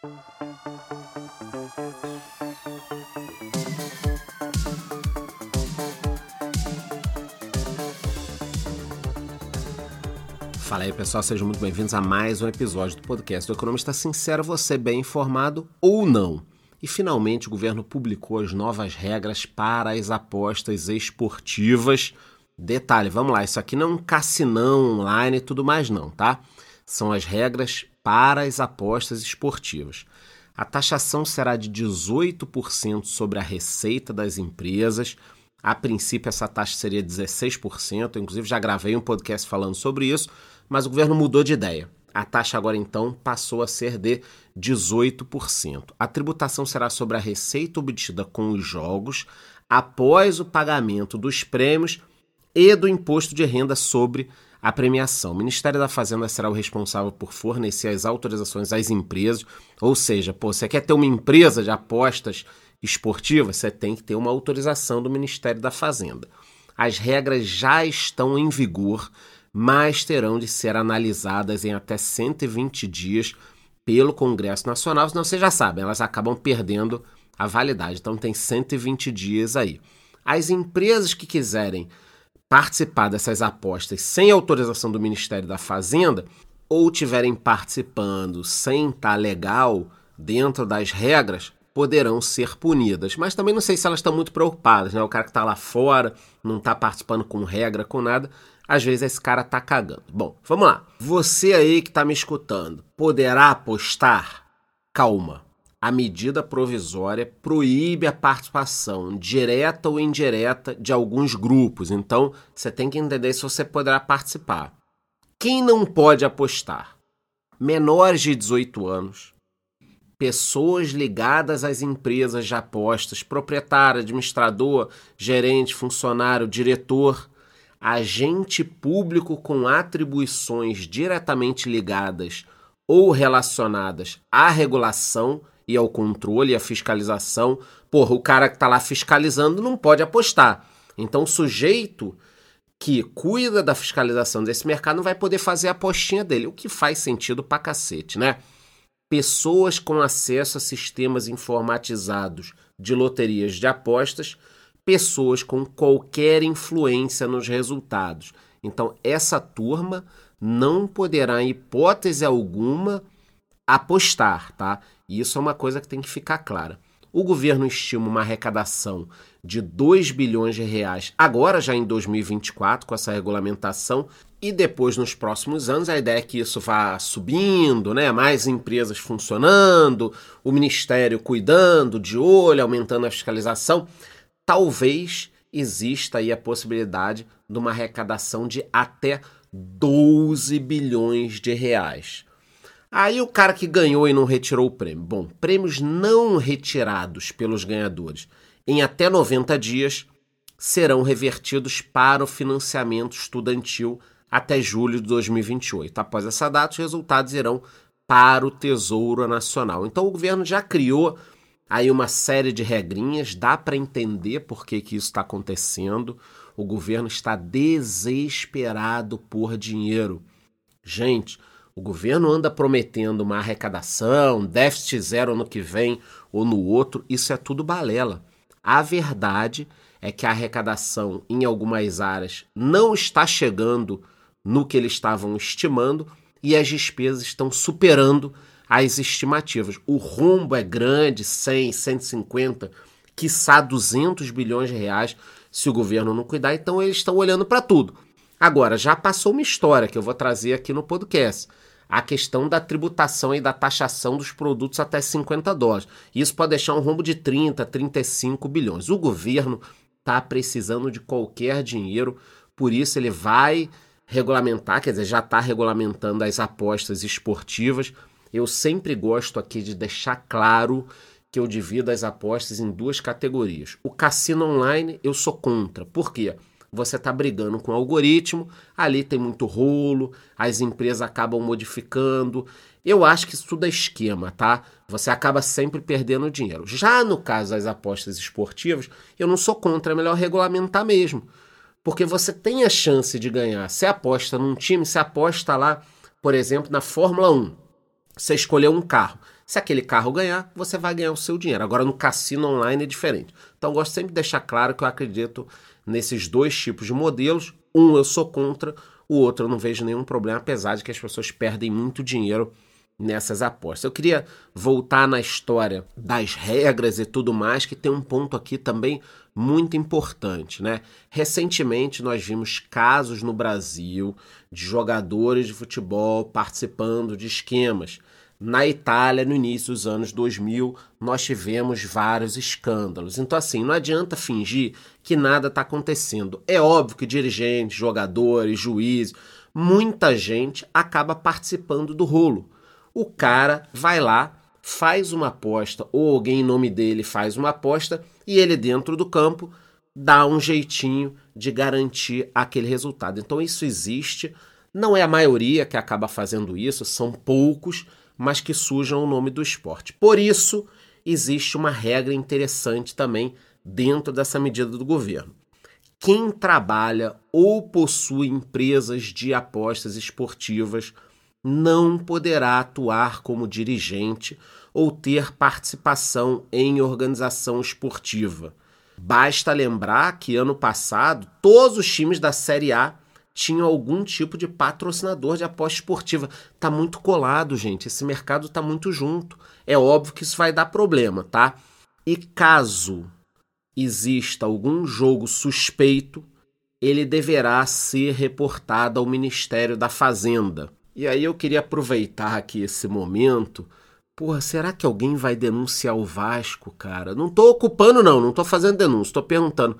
Fala aí pessoal, sejam muito bem-vindos a mais um episódio do podcast do Economista Sincero, você bem informado ou não. E finalmente o governo publicou as novas regras para as apostas esportivas. Detalhe, vamos lá, isso aqui não é um cassinão online e tudo mais não, tá? São as regras para as apostas esportivas. A taxação será de 18% sobre a receita das empresas. A princípio, essa taxa seria 16%. inclusive, já gravei um podcast falando sobre isso mas o governo mudou de ideia. A taxa agora então passou a ser de 18%. A tributação será sobre a receita obtida com os jogos após o pagamento dos prêmios e do imposto de renda sobre a premiação. O Ministério da Fazenda será o responsável por fornecer as autorizações às empresas, ou seja, pô, você quer ter uma empresa de apostas esportivas, você tem que ter uma autorização do Ministério da Fazenda. As regras já estão em vigor mas terão de ser analisadas em até 120 dias pelo Congresso Nacional, senão vocês já sabem, elas acabam perdendo a validade. Então tem 120 dias aí. As empresas que quiserem participar dessas apostas sem autorização do Ministério da Fazenda ou tiverem participando sem estar legal dentro das regras, poderão ser punidas. Mas também não sei se elas estão muito preocupadas, né? O cara que está lá fora, não está participando com regra, com nada, às vezes esse cara tá cagando. Bom, vamos lá. Você aí que tá me escutando, poderá apostar? Calma. A medida provisória proíbe a participação direta ou indireta de alguns grupos. Então, você tem que entender se você poderá participar. Quem não pode apostar? Menores de 18 anos, pessoas ligadas às empresas de apostas, proprietário, administrador, gerente, funcionário, diretor, agente público com atribuições diretamente ligadas ou relacionadas à regulação e ao controle e à fiscalização. Porra, o cara que está lá fiscalizando não pode apostar. Então, o sujeito que cuida da fiscalização desse mercado não vai poder fazer a apostinha dele, o que faz sentido pra cacete, né? Pessoas com acesso a sistemas informatizados de loterias de apostas pessoas com qualquer influência nos resultados. Então, essa turma não poderá, em hipótese alguma, apostar, tá? E isso é uma coisa que tem que ficar clara. O governo estima uma arrecadação de 2 bilhões de reais agora já em 2024 com essa regulamentação e depois nos próximos anos a ideia é que isso vá subindo, né? Mais empresas funcionando, o ministério cuidando, de olho, aumentando a fiscalização talvez exista aí a possibilidade de uma arrecadação de até 12 bilhões de reais. Aí o cara que ganhou e não retirou o prêmio. Bom, prêmios não retirados pelos ganhadores em até 90 dias serão revertidos para o financiamento estudantil até julho de 2028. Após essa data, os resultados irão para o Tesouro Nacional. Então o governo já criou aí uma série de regrinhas, dá para entender por que, que isso está acontecendo. O governo está desesperado por dinheiro. Gente, o governo anda prometendo uma arrecadação, déficit zero no que vem ou no outro, isso é tudo balela. A verdade é que a arrecadação em algumas áreas não está chegando no que eles estavam estimando e as despesas estão superando as estimativas. O rombo é grande, 100, 150, quiçá 200 bilhões de reais se o governo não cuidar, então eles estão olhando para tudo. Agora, já passou uma história que eu vou trazer aqui no podcast. A questão da tributação e da taxação dos produtos até 50 dólares. Isso pode deixar um rombo de 30, 35 bilhões. O governo está precisando de qualquer dinheiro, por isso ele vai regulamentar, quer dizer, já está regulamentando as apostas esportivas eu sempre gosto aqui de deixar claro que eu divido as apostas em duas categorias. O cassino online eu sou contra. Por quê? Você está brigando com o algoritmo, ali tem muito rolo, as empresas acabam modificando. Eu acho que isso tudo é esquema, tá? Você acaba sempre perdendo dinheiro. Já no caso das apostas esportivas, eu não sou contra, é melhor regulamentar mesmo. Porque você tem a chance de ganhar. Você aposta num time, você aposta lá, por exemplo, na Fórmula 1 Você escolheu um carro. Se aquele carro ganhar, você vai ganhar o seu dinheiro. Agora no cassino online é diferente. Então gosto sempre de deixar claro que eu acredito nesses dois tipos de modelos. Um eu sou contra, o outro eu não vejo nenhum problema, apesar de que as pessoas perdem muito dinheiro nessas apostas. Eu queria voltar na história das regras e tudo mais, que tem um ponto aqui também muito importante, né? Recentemente nós vimos casos no Brasil de jogadores de futebol participando de esquemas. Na Itália, no início dos anos 2000, nós tivemos vários escândalos. Então, assim, não adianta fingir que nada está acontecendo. É óbvio que dirigentes, jogadores, juízes, muita gente acaba participando do rolo o cara vai lá, faz uma aposta, ou alguém em nome dele faz uma aposta, e ele dentro do campo dá um jeitinho de garantir aquele resultado. Então isso existe, não é a maioria que acaba fazendo isso, são poucos, mas que sujam o nome do esporte. Por isso, existe uma regra interessante também dentro dessa medida do governo. Quem trabalha ou possui empresas de apostas esportivas não poderá atuar como dirigente ou ter participação em organização esportiva. Basta lembrar que ano passado todos os times da Série A tinham algum tipo de patrocinador de aposta esportiva. Tá muito colado, gente. Esse mercado tá muito junto. É óbvio que isso vai dar problema, tá? E caso exista algum jogo suspeito, ele deverá ser reportado ao Ministério da Fazenda. E aí eu queria aproveitar aqui esse momento. Porra, será que alguém vai denunciar o Vasco, cara? Não tô ocupando, não, não tô fazendo denúncia, tô perguntando.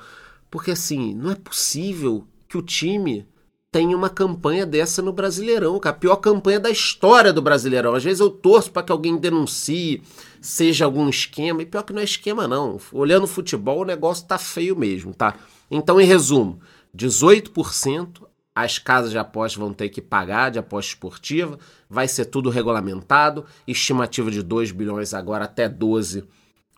Porque assim, não é possível que o time tenha uma campanha dessa no Brasileirão. A pior campanha da história do Brasileirão. Às vezes eu torço para que alguém denuncie, seja algum esquema, e pior que não é esquema, não. Olhando o futebol, o negócio tá feio mesmo, tá? Então, em resumo, 18% as casas de apostas vão ter que pagar de aposta esportiva, vai ser tudo regulamentado, estimativa de 2 bilhões agora até 12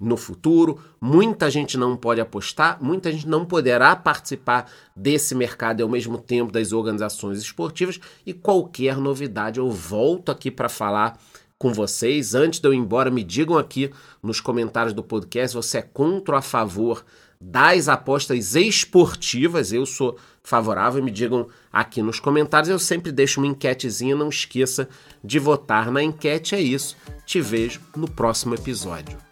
no futuro. Muita gente não pode apostar, muita gente não poderá participar desse mercado e ao mesmo tempo das organizações esportivas e qualquer novidade eu volto aqui para falar com vocês. Antes de eu ir embora, me digam aqui nos comentários do podcast, você é contra ou a favor das apostas esportivas. Eu sou favorável, me digam aqui nos comentários. Eu sempre deixo uma enquetezinha, não esqueça de votar na enquete. É isso. Te vejo no próximo episódio.